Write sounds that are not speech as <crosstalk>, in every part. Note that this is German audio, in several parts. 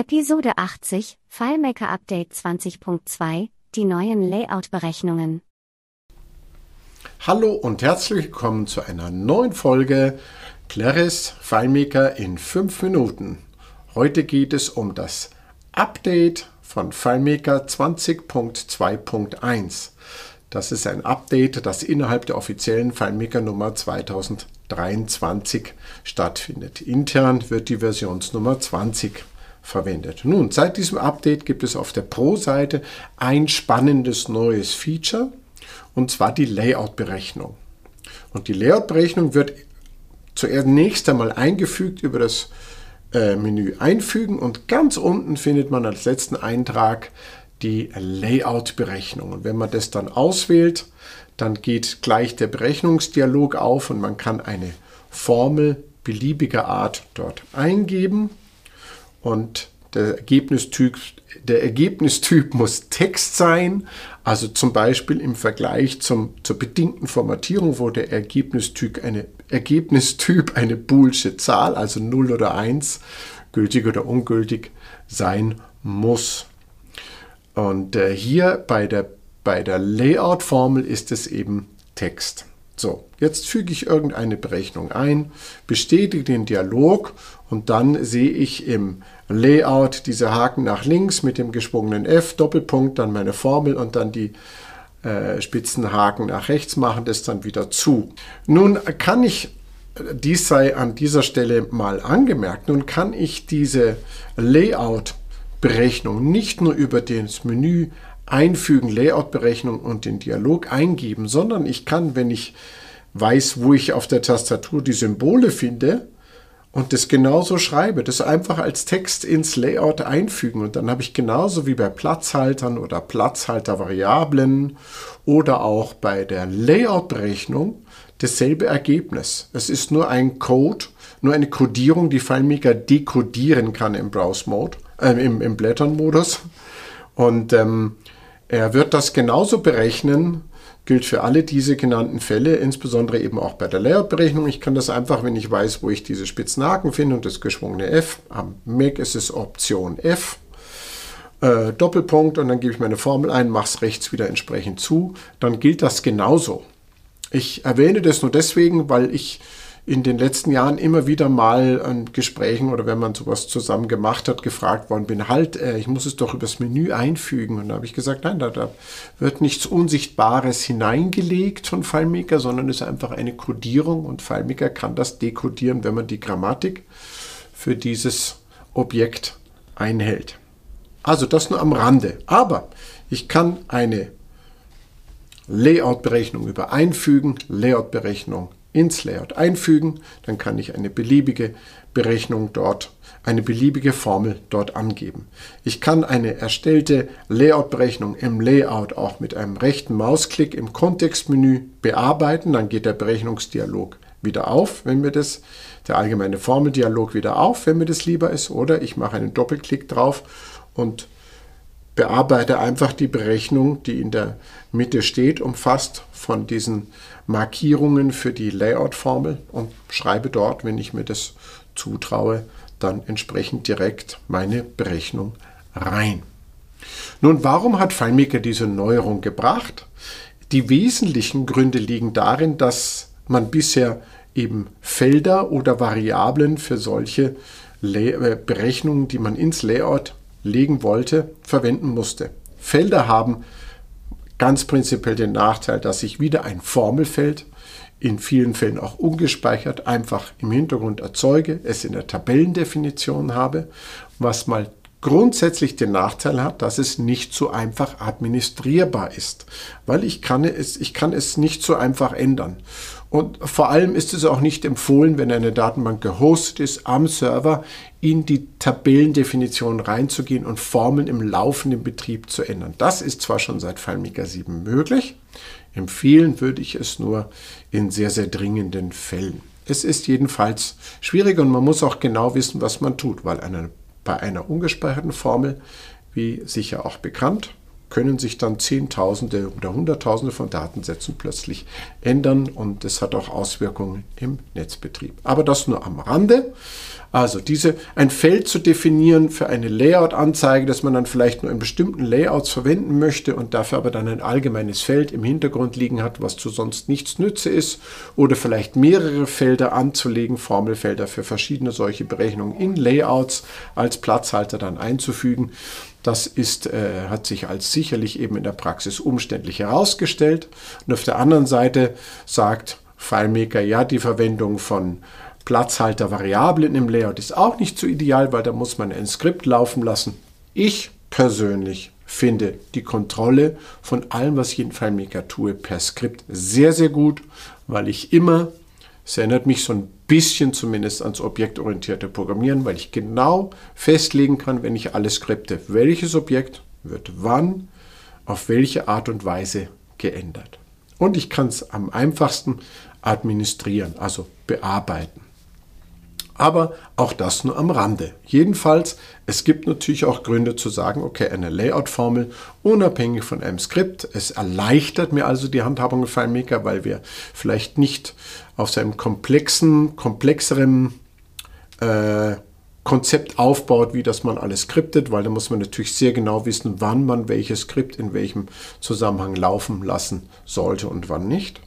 Episode 80, FileMaker Update 20.2, die neuen Layout-Berechnungen. Hallo und herzlich willkommen zu einer neuen Folge Claris FileMaker in 5 Minuten. Heute geht es um das Update von FileMaker 20.2.1. Das ist ein Update, das innerhalb der offiziellen FileMaker Nummer 2023 stattfindet. Intern wird die Versionsnummer 20 verwendet. Nun, seit diesem Update gibt es auf der Pro-Seite ein spannendes neues Feature, und zwar die Layout-Berechnung. Und die Layout-Berechnung wird zuerst einmal eingefügt über das äh, Menü Einfügen und ganz unten findet man als letzten Eintrag die Layout-Berechnung. Und wenn man das dann auswählt, dann geht gleich der Berechnungsdialog auf und man kann eine Formel beliebiger Art dort eingeben und der Ergebnistyp, der Ergebnistyp <laughs> muss Text sein, also zum Beispiel im Vergleich zum, zur bedingten Formatierung, wo der Ergebnistyp eine, Ergebnistyp eine boolsche Zahl, also 0 oder 1, gültig oder ungültig sein muss. Und äh, hier bei der, bei der Layout-Formel ist es eben Text. So, jetzt füge ich irgendeine Berechnung ein, bestätige den Dialog und dann sehe ich im Layout diese Haken nach links mit dem geschwungenen F, Doppelpunkt, dann meine Formel und dann die äh, Spitzenhaken nach rechts machen das dann wieder zu. Nun kann ich, dies sei an dieser Stelle mal angemerkt, nun kann ich diese Layout-Berechnung nicht nur über das Menü einfügen, Layout-Berechnung und den Dialog eingeben, sondern ich kann, wenn ich weiß, wo ich auf der Tastatur die Symbole finde und das genauso schreibe, das einfach als Text ins Layout einfügen und dann habe ich genauso wie bei Platzhaltern oder Platzhaltervariablen oder auch bei der Layout-Berechnung dasselbe Ergebnis. Es ist nur ein Code, nur eine Codierung, die FileMaker dekodieren kann im Browse-Mode, äh, im, im Blättern-Modus. Und ähm, er wird das genauso berechnen, gilt für alle diese genannten Fälle, insbesondere eben auch bei der Layout-Berechnung. Ich kann das einfach, wenn ich weiß, wo ich diese spitzen Haken finde und das geschwungene F, am Mac ist es Option F, äh, Doppelpunkt und dann gebe ich meine Formel ein, mache es rechts wieder entsprechend zu, dann gilt das genauso. Ich erwähne das nur deswegen, weil ich in den letzten Jahren immer wieder mal an Gesprächen oder wenn man sowas zusammen gemacht hat, gefragt worden bin, halt, äh, ich muss es doch übers Menü einfügen. Und da habe ich gesagt, nein, da, da wird nichts Unsichtbares hineingelegt von FileMaker, sondern es ist einfach eine Codierung und FileMaker kann das dekodieren, wenn man die Grammatik für dieses Objekt einhält. Also das nur am Rande. Aber ich kann eine Layout-Berechnung über Einfügen, Layout-Berechnung ins Layout einfügen, dann kann ich eine beliebige Berechnung dort, eine beliebige Formel dort angeben. Ich kann eine erstellte Layout-Berechnung im Layout auch mit einem rechten Mausklick im Kontextmenü bearbeiten, dann geht der Berechnungsdialog wieder auf, wenn mir das, der allgemeine Formeldialog wieder auf, wenn mir das lieber ist, oder ich mache einen Doppelklick drauf und bearbeite einfach die Berechnung, die in der Mitte steht, umfasst von diesen Markierungen für die Layout-Formel und schreibe dort, wenn ich mir das zutraue, dann entsprechend direkt meine Berechnung rein. Nun, warum hat FileMaker diese Neuerung gebracht? Die wesentlichen Gründe liegen darin, dass man bisher eben Felder oder Variablen für solche äh, Berechnungen, die man ins Layout legen wollte, verwenden musste. Felder haben ganz prinzipiell den Nachteil, dass ich wieder ein Formelfeld, in vielen Fällen auch ungespeichert, einfach im Hintergrund erzeuge, es in der Tabellendefinition habe, was mal grundsätzlich den Nachteil hat, dass es nicht so einfach administrierbar ist, weil ich kann es, ich kann es nicht so einfach ändern. Und vor allem ist es auch nicht empfohlen, wenn eine Datenbank gehostet ist, am Server in die Tabellendefinition reinzugehen und Formeln im laufenden Betrieb zu ändern. Das ist zwar schon seit FileMaker 7 möglich, empfehlen würde ich es nur in sehr, sehr dringenden Fällen. Es ist jedenfalls schwierig und man muss auch genau wissen, was man tut, weil eine, bei einer ungespeicherten Formel, wie sicher auch bekannt, können sich dann Zehntausende oder Hunderttausende von Datensätzen plötzlich ändern und das hat auch Auswirkungen im Netzbetrieb. Aber das nur am Rande. Also diese, ein Feld zu definieren für eine Layout-Anzeige, das man dann vielleicht nur in bestimmten Layouts verwenden möchte und dafür aber dann ein allgemeines Feld im Hintergrund liegen hat, was zu sonst nichts nütze ist, oder vielleicht mehrere Felder anzulegen, Formelfelder für verschiedene solche Berechnungen in Layouts als Platzhalter dann einzufügen. Das ist, äh, hat sich als sicherlich eben in der Praxis umständlich herausgestellt. Und auf der anderen Seite sagt FileMaker, ja, die Verwendung von Platzhalter-Variablen im Layout ist auch nicht so ideal, weil da muss man ein Skript laufen lassen. Ich persönlich finde die Kontrolle von allem, was ich in FileMaker tue, per Skript sehr, sehr gut, weil ich immer, es erinnert mich so ein bisschen zumindest ans objektorientierte Programmieren, weil ich genau festlegen kann, wenn ich alles skripte, welches Objekt wird wann, auf welche Art und Weise geändert. Und ich kann es am einfachsten administrieren, also bearbeiten. Aber auch das nur am Rande. Jedenfalls, es gibt natürlich auch Gründe zu sagen, okay, eine Layout-Formel unabhängig von einem Skript. Es erleichtert mir also die Handhabung im FileMaker, weil wir vielleicht nicht auf seinem komplexen, komplexeren äh, Konzept aufbaut, wie das man alles skriptet, weil da muss man natürlich sehr genau wissen, wann man welches Skript in welchem Zusammenhang laufen lassen sollte und wann nicht.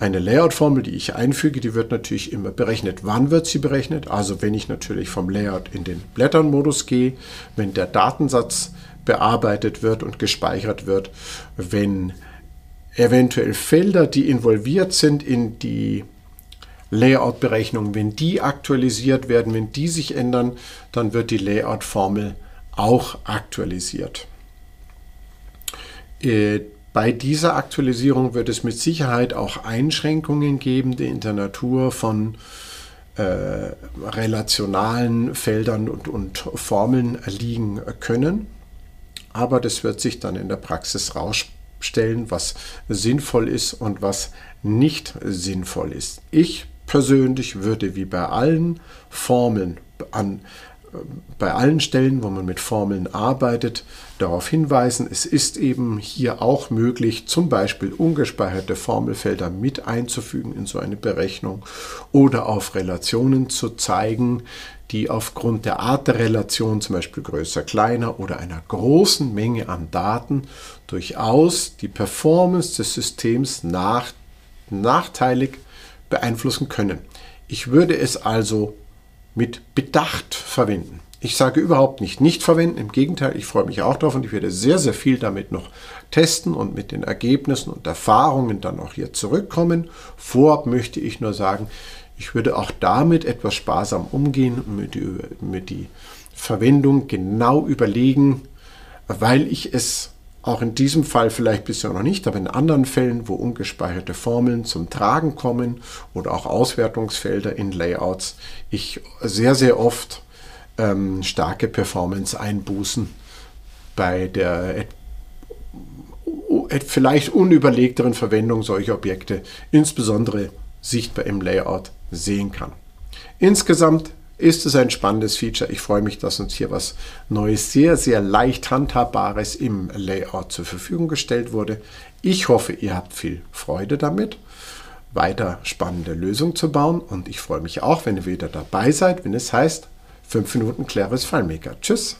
Eine Layout-Formel, die ich einfüge, die wird natürlich immer berechnet. Wann wird sie berechnet? Also wenn ich natürlich vom Layout in den Blättern-Modus gehe, wenn der Datensatz bearbeitet wird und gespeichert wird, wenn eventuell Felder, die involviert sind in die Layout-Berechnung, wenn die aktualisiert werden, wenn die sich ändern, dann wird die Layout-Formel auch aktualisiert. Äh, bei dieser Aktualisierung wird es mit Sicherheit auch Einschränkungen geben, die in der Natur von äh, relationalen Feldern und, und Formeln liegen können. Aber das wird sich dann in der Praxis rausstellen, was sinnvoll ist und was nicht sinnvoll ist. Ich persönlich würde wie bei allen Formeln an bei allen Stellen, wo man mit Formeln arbeitet, darauf hinweisen, es ist eben hier auch möglich, zum Beispiel ungespeicherte Formelfelder mit einzufügen in so eine Berechnung oder auf Relationen zu zeigen, die aufgrund der Art der Relation, zum Beispiel größer, kleiner oder einer großen Menge an Daten, durchaus die Performance des Systems nach, nachteilig beeinflussen können. Ich würde es also mit Bedacht verwenden. Ich sage überhaupt nicht nicht verwenden, im Gegenteil, ich freue mich auch darauf und ich werde sehr, sehr viel damit noch testen und mit den Ergebnissen und Erfahrungen dann auch hier zurückkommen. Vorab möchte ich nur sagen, ich würde auch damit etwas sparsam umgehen und mit die, mit die Verwendung genau überlegen, weil ich es auch in diesem Fall vielleicht bisher noch nicht, aber in anderen Fällen, wo ungespeicherte Formeln zum Tragen kommen oder auch Auswertungsfelder in Layouts, ich sehr, sehr oft ähm, starke Performance-Einbußen bei der vielleicht unüberlegteren Verwendung solcher Objekte, insbesondere sichtbar im Layout, sehen kann. Insgesamt ist es ein spannendes Feature. Ich freue mich, dass uns hier was Neues, sehr, sehr leicht handhabbares im Layout zur Verfügung gestellt wurde. Ich hoffe, ihr habt viel Freude damit, weiter spannende Lösungen zu bauen und ich freue mich auch, wenn ihr wieder dabei seid, wenn es heißt 5 Minuten Claris FileMaker. Tschüss!